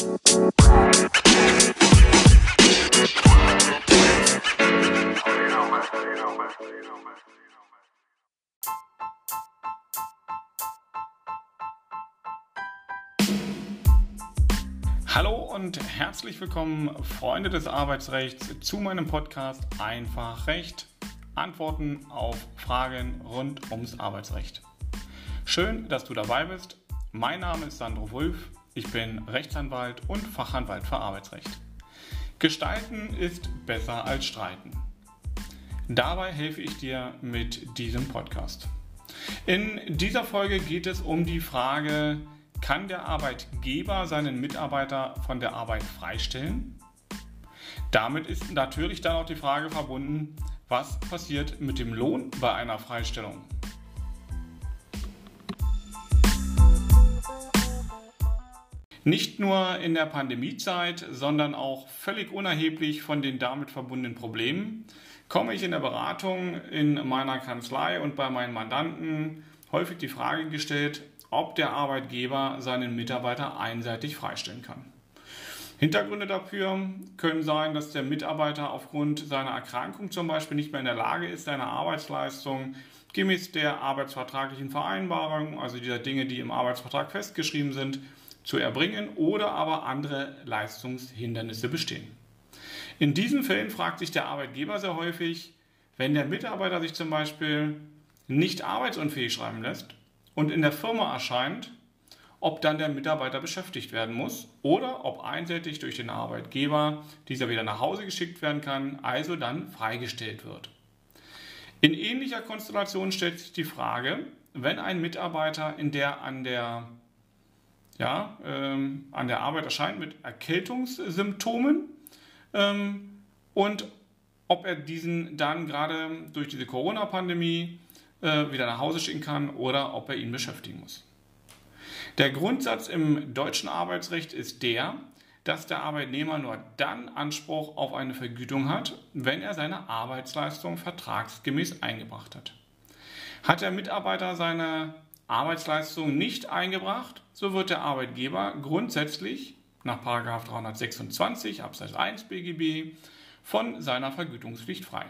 Hallo und herzlich willkommen, Freunde des Arbeitsrechts, zu meinem Podcast Einfach Recht. Antworten auf Fragen rund ums Arbeitsrecht. Schön, dass du dabei bist. Mein Name ist Sandro Wulff. Ich bin Rechtsanwalt und Fachanwalt für Arbeitsrecht. Gestalten ist besser als streiten. Dabei helfe ich dir mit diesem Podcast. In dieser Folge geht es um die Frage, kann der Arbeitgeber seinen Mitarbeiter von der Arbeit freistellen? Damit ist natürlich dann auch die Frage verbunden, was passiert mit dem Lohn bei einer Freistellung? Nicht nur in der Pandemiezeit, sondern auch völlig unerheblich von den damit verbundenen Problemen komme ich in der Beratung in meiner Kanzlei und bei meinen Mandanten häufig die Frage gestellt, ob der Arbeitgeber seinen Mitarbeiter einseitig freistellen kann. Hintergründe dafür können sein, dass der Mitarbeiter aufgrund seiner Erkrankung zum Beispiel nicht mehr in der Lage ist, seine Arbeitsleistung gemäß der arbeitsvertraglichen Vereinbarung, also dieser Dinge, die im Arbeitsvertrag festgeschrieben sind, zu erbringen oder aber andere Leistungshindernisse bestehen. In diesen Fällen fragt sich der Arbeitgeber sehr häufig, wenn der Mitarbeiter sich zum Beispiel nicht arbeitsunfähig schreiben lässt und in der Firma erscheint, ob dann der Mitarbeiter beschäftigt werden muss oder ob einseitig durch den Arbeitgeber dieser wieder nach Hause geschickt werden kann, also dann freigestellt wird. In ähnlicher Konstellation stellt sich die Frage, wenn ein Mitarbeiter in der an der ja, ähm, an der Arbeit erscheint mit Erkältungssymptomen ähm, und ob er diesen dann gerade durch diese Corona-Pandemie äh, wieder nach Hause schicken kann oder ob er ihn beschäftigen muss. Der Grundsatz im deutschen Arbeitsrecht ist der, dass der Arbeitnehmer nur dann Anspruch auf eine Vergütung hat, wenn er seine Arbeitsleistung vertragsgemäß eingebracht hat. Hat der Mitarbeiter seine Arbeitsleistung nicht eingebracht, so wird der Arbeitgeber grundsätzlich nach 326 Absatz 1 BGB von seiner Vergütungspflicht frei.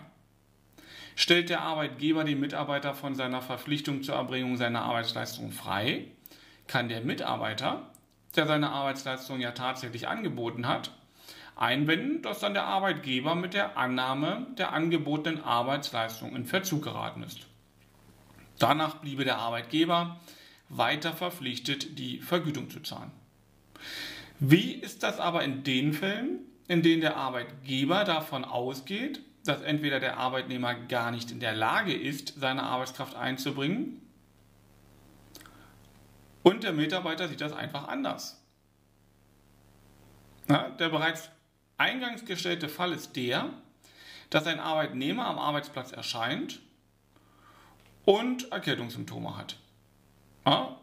Stellt der Arbeitgeber den Mitarbeiter von seiner Verpflichtung zur Erbringung seiner Arbeitsleistung frei, kann der Mitarbeiter, der seine Arbeitsleistung ja tatsächlich angeboten hat, einwenden, dass dann der Arbeitgeber mit der Annahme der angebotenen Arbeitsleistung in Verzug geraten ist. Danach bliebe der Arbeitgeber weiter verpflichtet, die Vergütung zu zahlen. Wie ist das aber in den Fällen, in denen der Arbeitgeber davon ausgeht, dass entweder der Arbeitnehmer gar nicht in der Lage ist, seine Arbeitskraft einzubringen, und der Mitarbeiter sieht das einfach anders. Ja, der bereits eingangs gestellte Fall ist der, dass ein Arbeitnehmer am Arbeitsplatz erscheint und Erkältungssymptome hat. Ja,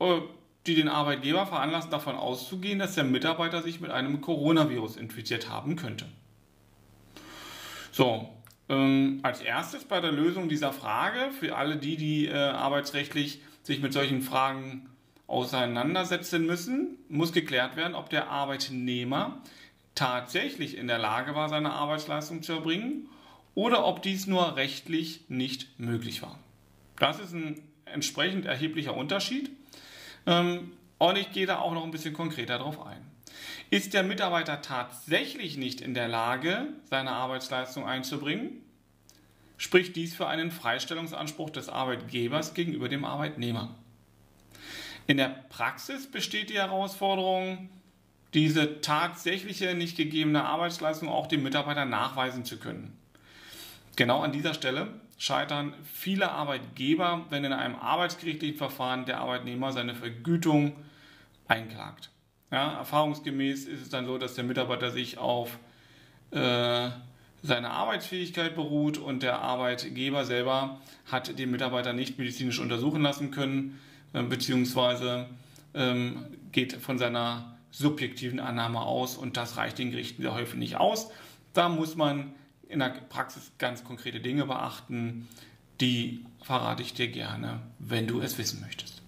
äh, die den Arbeitgeber veranlassen, davon auszugehen, dass der Mitarbeiter sich mit einem Coronavirus infiziert haben könnte. So, ähm, als erstes bei der Lösung dieser Frage, für alle die, die äh, arbeitsrechtlich sich mit solchen Fragen auseinandersetzen müssen, muss geklärt werden, ob der Arbeitnehmer tatsächlich in der Lage war, seine Arbeitsleistung zu erbringen oder ob dies nur rechtlich nicht möglich war. Das ist ein entsprechend erheblicher Unterschied. Ähm, und ich gehe da auch noch ein bisschen konkreter darauf ein. Ist der Mitarbeiter tatsächlich nicht in der Lage, seine Arbeitsleistung einzubringen, spricht dies für einen Freistellungsanspruch des Arbeitgebers gegenüber dem Arbeitnehmer. In der Praxis besteht die Herausforderung, diese tatsächliche nicht gegebene Arbeitsleistung auch dem Mitarbeiter nachweisen zu können. Genau an dieser Stelle scheitern viele Arbeitgeber, wenn in einem arbeitsgerichtlichen Verfahren der Arbeitnehmer seine Vergütung einklagt. Ja, erfahrungsgemäß ist es dann so, dass der Mitarbeiter sich auf äh, seine Arbeitsfähigkeit beruht und der Arbeitgeber selber hat den Mitarbeiter nicht medizinisch untersuchen lassen können, äh, beziehungsweise ähm, geht von seiner subjektiven Annahme aus und das reicht den Gerichten sehr häufig nicht aus. Da muss man in der Praxis ganz konkrete Dinge beachten. Die verrate ich dir gerne, wenn du es wissen möchtest.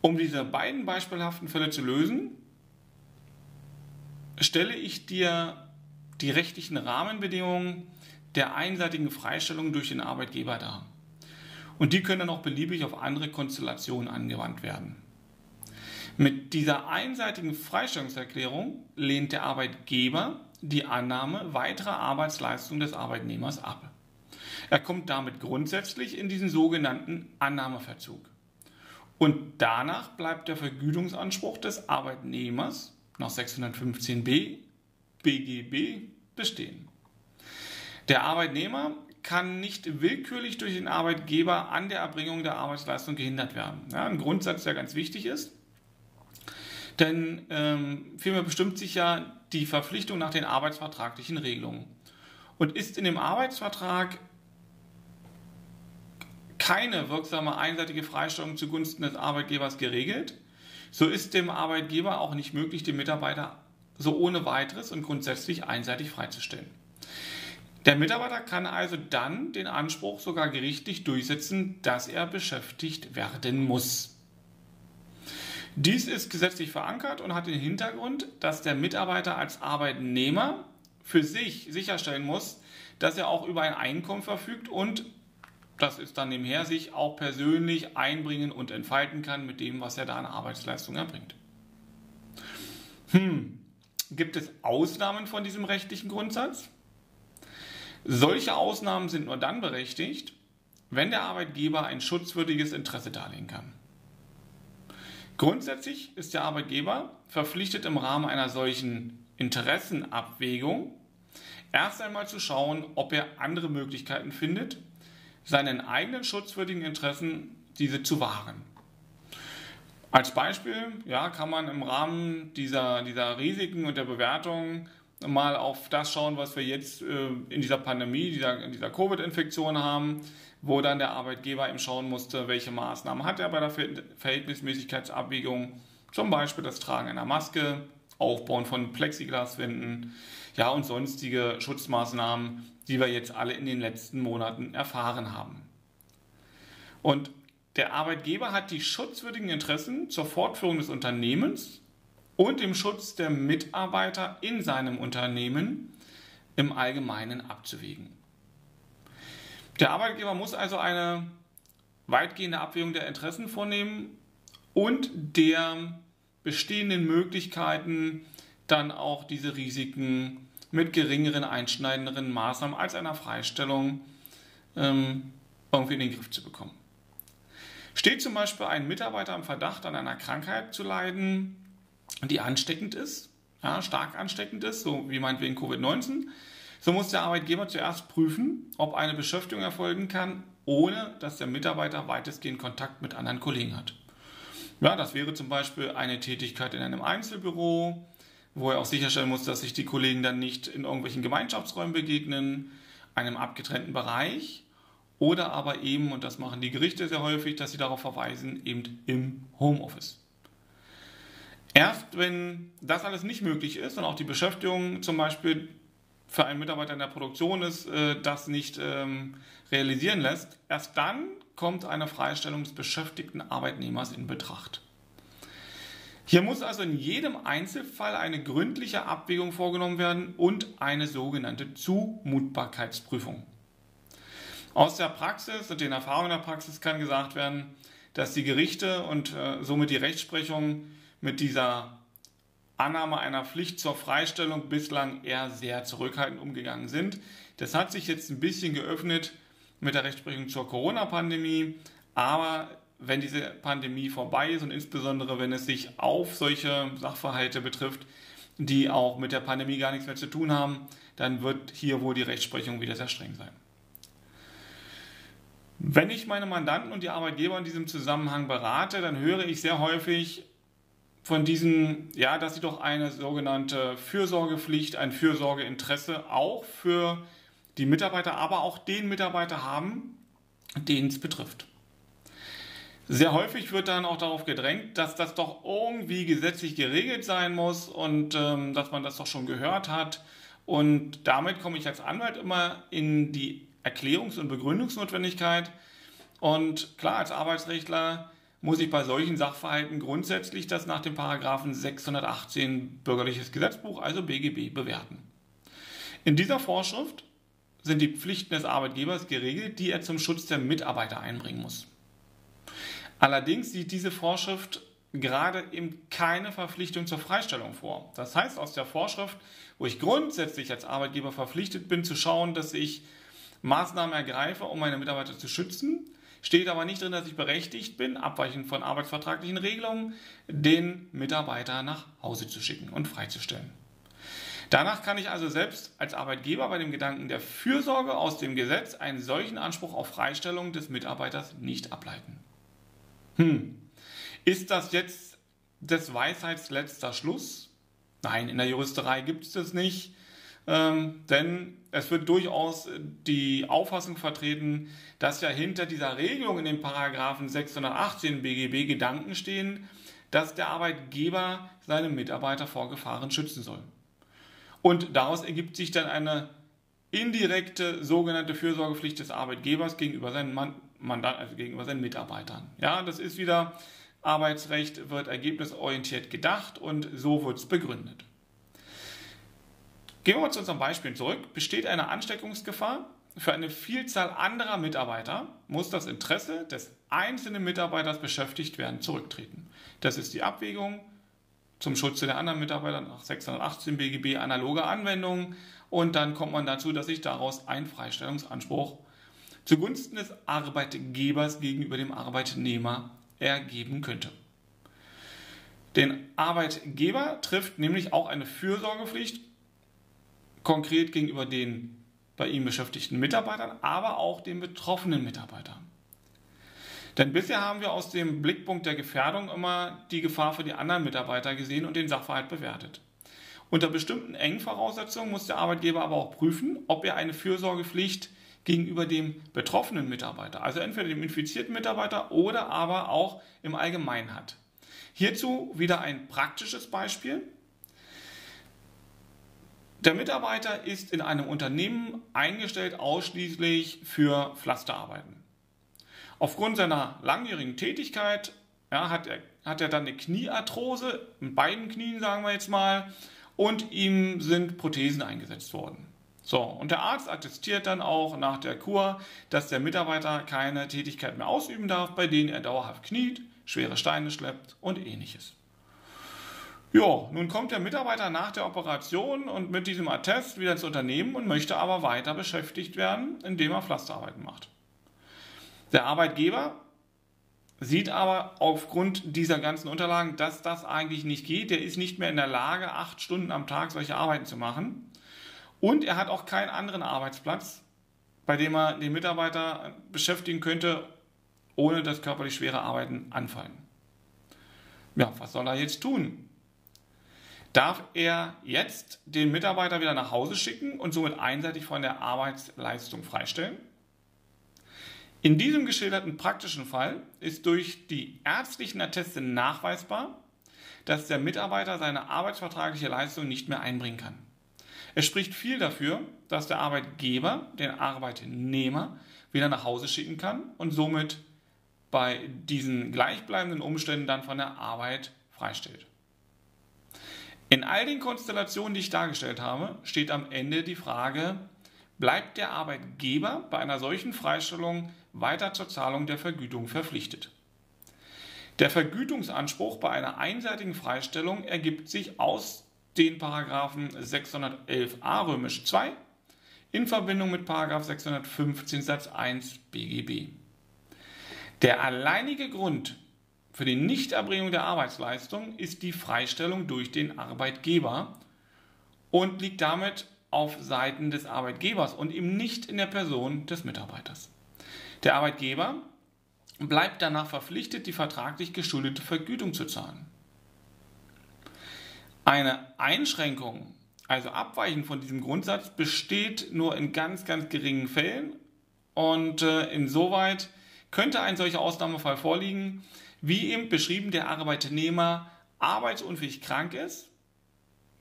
Um diese beiden beispielhaften Fälle zu lösen, stelle ich dir die rechtlichen Rahmenbedingungen der einseitigen Freistellung durch den Arbeitgeber dar. Und die können dann auch beliebig auf andere Konstellationen angewandt werden. Mit dieser einseitigen Freistellungserklärung lehnt der Arbeitgeber die Annahme weiterer Arbeitsleistung des Arbeitnehmers ab. Er kommt damit grundsätzlich in diesen sogenannten Annahmeverzug. Und danach bleibt der Vergütungsanspruch des Arbeitnehmers nach 615b BGB bestehen. Der Arbeitnehmer kann nicht willkürlich durch den Arbeitgeber an der Erbringung der Arbeitsleistung gehindert werden. Ja, ein Grundsatz, der ganz wichtig ist. Denn ähm, vielmehr bestimmt sich ja die Verpflichtung nach den arbeitsvertraglichen Regelungen. Und ist in dem Arbeitsvertrag keine wirksame einseitige Freistellung zugunsten des Arbeitgebers geregelt, so ist dem Arbeitgeber auch nicht möglich, den Mitarbeiter so ohne weiteres und grundsätzlich einseitig freizustellen. Der Mitarbeiter kann also dann den Anspruch sogar gerichtlich durchsetzen, dass er beschäftigt werden muss. Dies ist gesetzlich verankert und hat den Hintergrund, dass der Mitarbeiter als Arbeitnehmer für sich sicherstellen muss, dass er auch über ein Einkommen verfügt und das ist dann nebenher sich auch persönlich einbringen und entfalten kann mit dem, was er da an Arbeitsleistung erbringt. Hm, gibt es Ausnahmen von diesem rechtlichen Grundsatz? Solche Ausnahmen sind nur dann berechtigt, wenn der Arbeitgeber ein schutzwürdiges Interesse darlegen kann. Grundsätzlich ist der Arbeitgeber verpflichtet im Rahmen einer solchen Interessenabwägung erst einmal zu schauen, ob er andere Möglichkeiten findet, seinen eigenen schutzwürdigen Interessen diese zu wahren. Als Beispiel ja, kann man im Rahmen dieser, dieser Risiken und der Bewertung mal auf das schauen, was wir jetzt äh, in dieser Pandemie, dieser, dieser Covid-Infektion haben, wo dann der Arbeitgeber eben schauen musste, welche Maßnahmen hat er bei der Verhältnismäßigkeitsabwägung, zum Beispiel das Tragen einer Maske, Aufbauen von Plexiglaswänden, ja und sonstige Schutzmaßnahmen, die wir jetzt alle in den letzten Monaten erfahren haben. Und der Arbeitgeber hat die schutzwürdigen Interessen zur Fortführung des Unternehmens und dem Schutz der Mitarbeiter in seinem Unternehmen im Allgemeinen abzuwägen. Der Arbeitgeber muss also eine weitgehende Abwägung der Interessen vornehmen und der bestehenden Möglichkeiten dann auch diese Risiken mit geringeren, einschneidenderen Maßnahmen als einer Freistellung ähm, irgendwie in den Griff zu bekommen. Steht zum Beispiel ein Mitarbeiter im Verdacht, an einer Krankheit zu leiden, die ansteckend ist, ja, stark ansteckend ist, so wie meinetwegen Covid-19, so muss der Arbeitgeber zuerst prüfen, ob eine Beschäftigung erfolgen kann, ohne dass der Mitarbeiter weitestgehend Kontakt mit anderen Kollegen hat. Ja, das wäre zum Beispiel eine Tätigkeit in einem Einzelbüro, wo er auch sicherstellen muss, dass sich die Kollegen dann nicht in irgendwelchen Gemeinschaftsräumen begegnen, einem abgetrennten Bereich oder aber eben, und das machen die Gerichte sehr häufig, dass sie darauf verweisen, eben im Homeoffice. Erst wenn das alles nicht möglich ist und auch die Beschäftigung zum Beispiel für einen Mitarbeiter in der Produktion ist, äh, das nicht ähm, realisieren lässt, erst dann kommt eine Freistellung des beschäftigten Arbeitnehmers in Betracht. Hier muss also in jedem Einzelfall eine gründliche Abwägung vorgenommen werden und eine sogenannte Zumutbarkeitsprüfung. Aus der Praxis und den Erfahrungen der Praxis kann gesagt werden, dass die Gerichte und äh, somit die Rechtsprechung mit dieser Annahme einer Pflicht zur Freistellung bislang eher sehr zurückhaltend umgegangen sind. Das hat sich jetzt ein bisschen geöffnet mit der Rechtsprechung zur Corona-Pandemie, aber wenn diese Pandemie vorbei ist und insbesondere wenn es sich auf solche Sachverhalte betrifft, die auch mit der Pandemie gar nichts mehr zu tun haben, dann wird hier wohl die Rechtsprechung wieder sehr streng sein. Wenn ich meine Mandanten und die Arbeitgeber in diesem Zusammenhang berate, dann höre ich sehr häufig von diesen, ja, dass sie doch eine sogenannte Fürsorgepflicht, ein Fürsorgeinteresse auch für die Mitarbeiter, aber auch den Mitarbeiter haben, den es betrifft. Sehr häufig wird dann auch darauf gedrängt, dass das doch irgendwie gesetzlich geregelt sein muss und ähm, dass man das doch schon gehört hat. Und damit komme ich als Anwalt immer in die Erklärungs- und Begründungsnotwendigkeit. Und klar, als Arbeitsrechtler muss ich bei solchen Sachverhalten grundsätzlich das nach dem Paragraphen 618 Bürgerliches Gesetzbuch, also BGB, bewerten. In dieser Vorschrift sind die Pflichten des Arbeitgebers geregelt, die er zum Schutz der Mitarbeiter einbringen muss. Allerdings sieht diese Vorschrift gerade eben keine Verpflichtung zur Freistellung vor. Das heißt, aus der Vorschrift, wo ich grundsätzlich als Arbeitgeber verpflichtet bin, zu schauen, dass ich Maßnahmen ergreife, um meine Mitarbeiter zu schützen, steht aber nicht drin, dass ich berechtigt bin, abweichend von arbeitsvertraglichen Regelungen, den Mitarbeiter nach Hause zu schicken und freizustellen. Danach kann ich also selbst als Arbeitgeber bei dem Gedanken der Fürsorge aus dem Gesetz einen solchen Anspruch auf Freistellung des Mitarbeiters nicht ableiten. Hm, ist das jetzt des Weisheits letzter Schluss? Nein, in der Juristerei gibt es das nicht. Ähm, denn es wird durchaus die Auffassung vertreten, dass ja hinter dieser Regelung in den Paragraphen 618 BGB Gedanken stehen, dass der Arbeitgeber seine Mitarbeiter vor Gefahren schützen soll. Und daraus ergibt sich dann eine indirekte sogenannte Fürsorgepflicht des Arbeitgebers gegenüber seinen Mandanten, also gegenüber seinen Mitarbeitern. Ja, das ist wieder Arbeitsrecht wird ergebnisorientiert gedacht und so wird es begründet. Gehen wir mal zu unserem Beispiel zurück. Besteht eine Ansteckungsgefahr für eine Vielzahl anderer Mitarbeiter, muss das Interesse des einzelnen Mitarbeiters beschäftigt werden zurücktreten. Das ist die Abwägung zum Schutze der anderen Mitarbeiter nach 618 BGB analoge Anwendungen und dann kommt man dazu, dass sich daraus ein Freistellungsanspruch zugunsten des Arbeitgebers gegenüber dem Arbeitnehmer ergeben könnte. Den Arbeitgeber trifft nämlich auch eine Fürsorgepflicht konkret gegenüber den bei ihm beschäftigten Mitarbeitern, aber auch den betroffenen Mitarbeitern. Denn bisher haben wir aus dem Blickpunkt der Gefährdung immer die Gefahr für die anderen Mitarbeiter gesehen und den Sachverhalt bewertet. Unter bestimmten engen Voraussetzungen muss der Arbeitgeber aber auch prüfen, ob er eine Fürsorgepflicht gegenüber dem betroffenen Mitarbeiter, also entweder dem infizierten Mitarbeiter oder aber auch im Allgemeinen hat. Hierzu wieder ein praktisches Beispiel. Der Mitarbeiter ist in einem Unternehmen eingestellt ausschließlich für Pflasterarbeiten. Aufgrund seiner langjährigen Tätigkeit ja, hat, er, hat er dann eine Kniearthrose, in beiden Knien sagen wir jetzt mal, und ihm sind Prothesen eingesetzt worden. So, und der Arzt attestiert dann auch nach der Kur, dass der Mitarbeiter keine Tätigkeit mehr ausüben darf, bei denen er dauerhaft kniet, schwere Steine schleppt und ähnliches. Ja, nun kommt der Mitarbeiter nach der Operation und mit diesem Attest wieder ins Unternehmen und möchte aber weiter beschäftigt werden, indem er Pflasterarbeiten macht. Der Arbeitgeber sieht aber aufgrund dieser ganzen Unterlagen, dass das eigentlich nicht geht. Der ist nicht mehr in der Lage, acht Stunden am Tag solche Arbeiten zu machen. Und er hat auch keinen anderen Arbeitsplatz, bei dem er den Mitarbeiter beschäftigen könnte, ohne dass körperlich schwere Arbeiten anfallen. Ja, was soll er jetzt tun? Darf er jetzt den Mitarbeiter wieder nach Hause schicken und somit einseitig von der Arbeitsleistung freistellen? In diesem geschilderten praktischen Fall ist durch die ärztlichen Atteste nachweisbar, dass der Mitarbeiter seine arbeitsvertragliche Leistung nicht mehr einbringen kann. Es spricht viel dafür, dass der Arbeitgeber den Arbeitnehmer wieder nach Hause schicken kann und somit bei diesen gleichbleibenden Umständen dann von der Arbeit freistellt. In all den Konstellationen, die ich dargestellt habe, steht am Ende die Frage, bleibt der Arbeitgeber bei einer solchen Freistellung weiter zur Zahlung der Vergütung verpflichtet? Der Vergütungsanspruch bei einer einseitigen Freistellung ergibt sich aus den Paragraphen 611a römisch 2 in Verbindung mit Paragraph 615 Satz 1 BGB. Der alleinige Grund für die Nichterbringung der Arbeitsleistung ist die Freistellung durch den Arbeitgeber und liegt damit auf Seiten des Arbeitgebers und eben nicht in der Person des Mitarbeiters. Der Arbeitgeber bleibt danach verpflichtet, die vertraglich geschuldete Vergütung zu zahlen. Eine Einschränkung, also Abweichen von diesem Grundsatz, besteht nur in ganz, ganz geringen Fällen und äh, insoweit könnte ein solcher Ausnahmefall vorliegen, wie eben beschrieben der Arbeitnehmer arbeitsunfähig krank ist,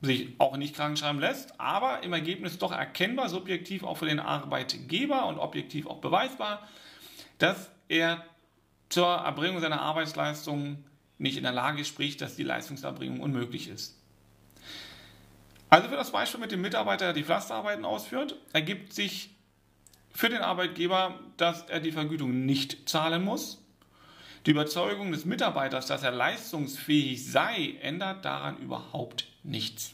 sich auch nicht krank schreiben lässt, aber im Ergebnis doch erkennbar, subjektiv auch für den Arbeitgeber und objektiv auch beweisbar, dass er zur Erbringung seiner Arbeitsleistung nicht in der Lage ist, sprich, dass die Leistungserbringung unmöglich ist. Also für das Beispiel mit dem Mitarbeiter, der die Pflasterarbeiten ausführt, ergibt sich für den Arbeitgeber, dass er die Vergütung nicht zahlen muss. Die Überzeugung des Mitarbeiters, dass er leistungsfähig sei, ändert daran überhaupt nichts.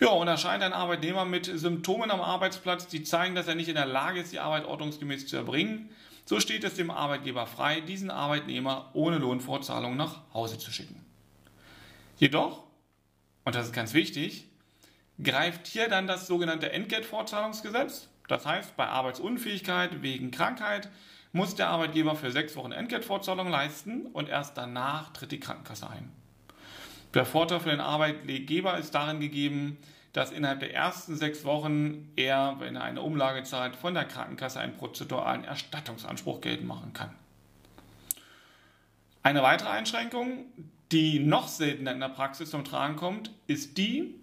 Ja, und erscheint ein Arbeitnehmer mit Symptomen am Arbeitsplatz, die zeigen, dass er nicht in der Lage ist, die Arbeit ordnungsgemäß zu erbringen, so steht es dem Arbeitgeber frei, diesen Arbeitnehmer ohne Lohnfortzahlung nach Hause zu schicken. Jedoch, und das ist ganz wichtig, greift hier dann das sogenannte Entgeltfortzahlungsgesetz. Das heißt, bei Arbeitsunfähigkeit wegen Krankheit muss der Arbeitgeber für sechs Wochen Entgeltfortzahlung leisten und erst danach tritt die Krankenkasse ein. Der Vorteil für den Arbeitgeber ist darin gegeben, dass innerhalb der ersten sechs Wochen er, wenn er eine Umlage zahlt, von der Krankenkasse einen prozeduralen Erstattungsanspruch geltend machen kann. Eine weitere Einschränkung, die noch seltener in der Praxis zum Tragen kommt, ist die,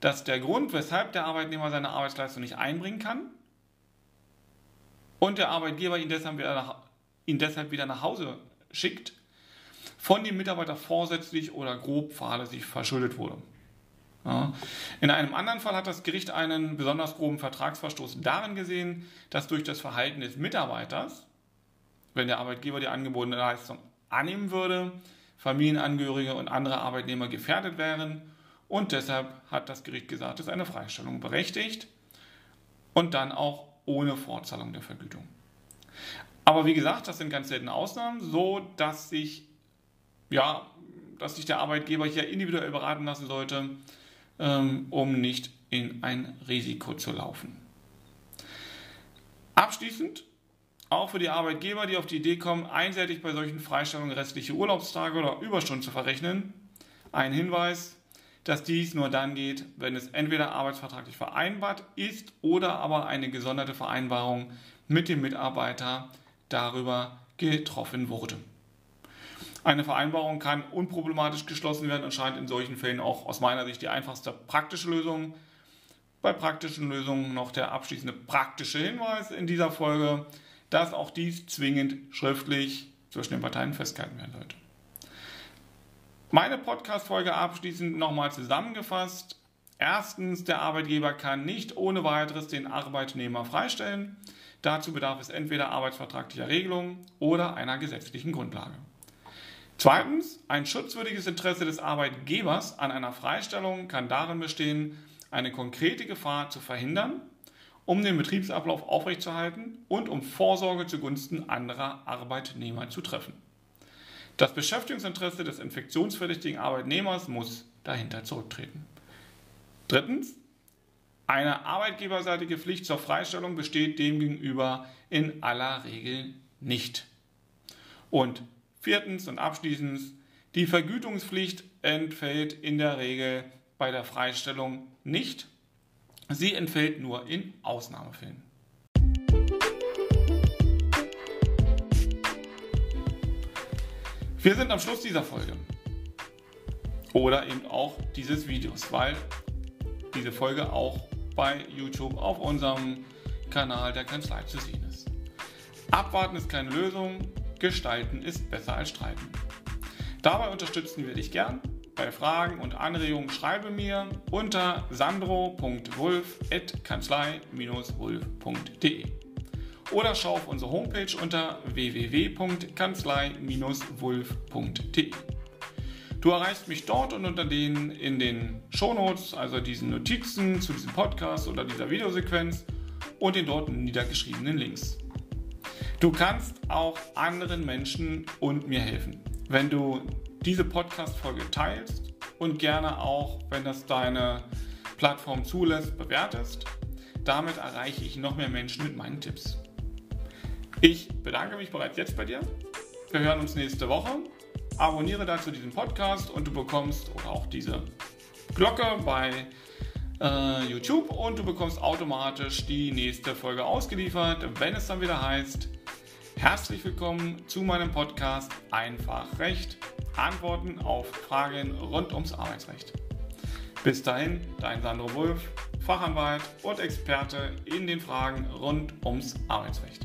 dass der Grund, weshalb der Arbeitnehmer seine Arbeitsleistung nicht einbringen kann und der Arbeitgeber ihn deshalb wieder nach, ihn deshalb wieder nach Hause schickt, von dem Mitarbeiter vorsätzlich oder grob fahrlässig verschuldet wurde. Ja. In einem anderen Fall hat das Gericht einen besonders groben Vertragsverstoß darin gesehen, dass durch das Verhalten des Mitarbeiters, wenn der Arbeitgeber die angebotene Leistung annehmen würde, Familienangehörige und andere Arbeitnehmer gefährdet wären und deshalb hat das Gericht gesagt, ist eine Freistellung berechtigt und dann auch ohne Fortzahlung der Vergütung. Aber wie gesagt, das sind ganz seltene Ausnahmen, so dass sich ja, dass sich der Arbeitgeber hier individuell beraten lassen sollte, ähm, um nicht in ein Risiko zu laufen. Abschließend, auch für die Arbeitgeber, die auf die Idee kommen, einseitig bei solchen Freistellungen restliche Urlaubstage oder Überstunden zu verrechnen, ein Hinweis, dass dies nur dann geht, wenn es entweder arbeitsvertraglich vereinbart ist oder aber eine gesonderte Vereinbarung mit dem Mitarbeiter darüber getroffen wurde. Eine Vereinbarung kann unproblematisch geschlossen werden und scheint in solchen Fällen auch aus meiner Sicht die einfachste praktische Lösung. Bei praktischen Lösungen noch der abschließende praktische Hinweis in dieser Folge, dass auch dies zwingend schriftlich zwischen den Parteien festgehalten werden sollte. Meine Podcast-Folge abschließend nochmal zusammengefasst. Erstens, der Arbeitgeber kann nicht ohne weiteres den Arbeitnehmer freistellen. Dazu bedarf es entweder arbeitsvertraglicher Regelung oder einer gesetzlichen Grundlage. Zweitens, ein schutzwürdiges Interesse des Arbeitgebers an einer Freistellung kann darin bestehen, eine konkrete Gefahr zu verhindern, um den Betriebsablauf aufrechtzuerhalten und um Vorsorge zugunsten anderer Arbeitnehmer zu treffen. Das Beschäftigungsinteresse des infektionsverdächtigen Arbeitnehmers muss dahinter zurücktreten. Drittens, eine arbeitgeberseitige Pflicht zur Freistellung besteht demgegenüber in aller Regel nicht. Und Viertens und abschließend, die Vergütungspflicht entfällt in der Regel bei der Freistellung nicht. Sie entfällt nur in Ausnahmefällen. Wir sind am Schluss dieser Folge. Oder eben auch dieses Videos, weil diese Folge auch bei YouTube auf unserem Kanal der Kanzlei zu sehen ist. Abwarten ist keine Lösung. Gestalten ist besser als streiten. Dabei unterstützen wir dich gern. Bei Fragen und Anregungen schreibe mir unter sandro.wulf.kanzlei-wulf.de oder schau auf unsere Homepage unter www.kanzlei-wulf.de. Du erreichst mich dort und unter den in den Shownotes, also diesen Notizen zu diesem Podcast oder dieser Videosequenz und den dort niedergeschriebenen Links. Du kannst auch anderen Menschen und mir helfen, wenn du diese Podcast-Folge teilst und gerne auch, wenn das deine Plattform zulässt, bewertest. Damit erreiche ich noch mehr Menschen mit meinen Tipps. Ich bedanke mich bereits jetzt bei dir. Wir hören uns nächste Woche. Abonniere dazu diesen Podcast und du bekommst auch diese Glocke bei äh, YouTube und du bekommst automatisch die nächste Folge ausgeliefert, wenn es dann wieder heißt, Herzlich willkommen zu meinem Podcast Einfach Recht. Antworten auf Fragen rund ums Arbeitsrecht. Bis dahin, dein Sandro Wulff, Fachanwalt und Experte in den Fragen rund ums Arbeitsrecht.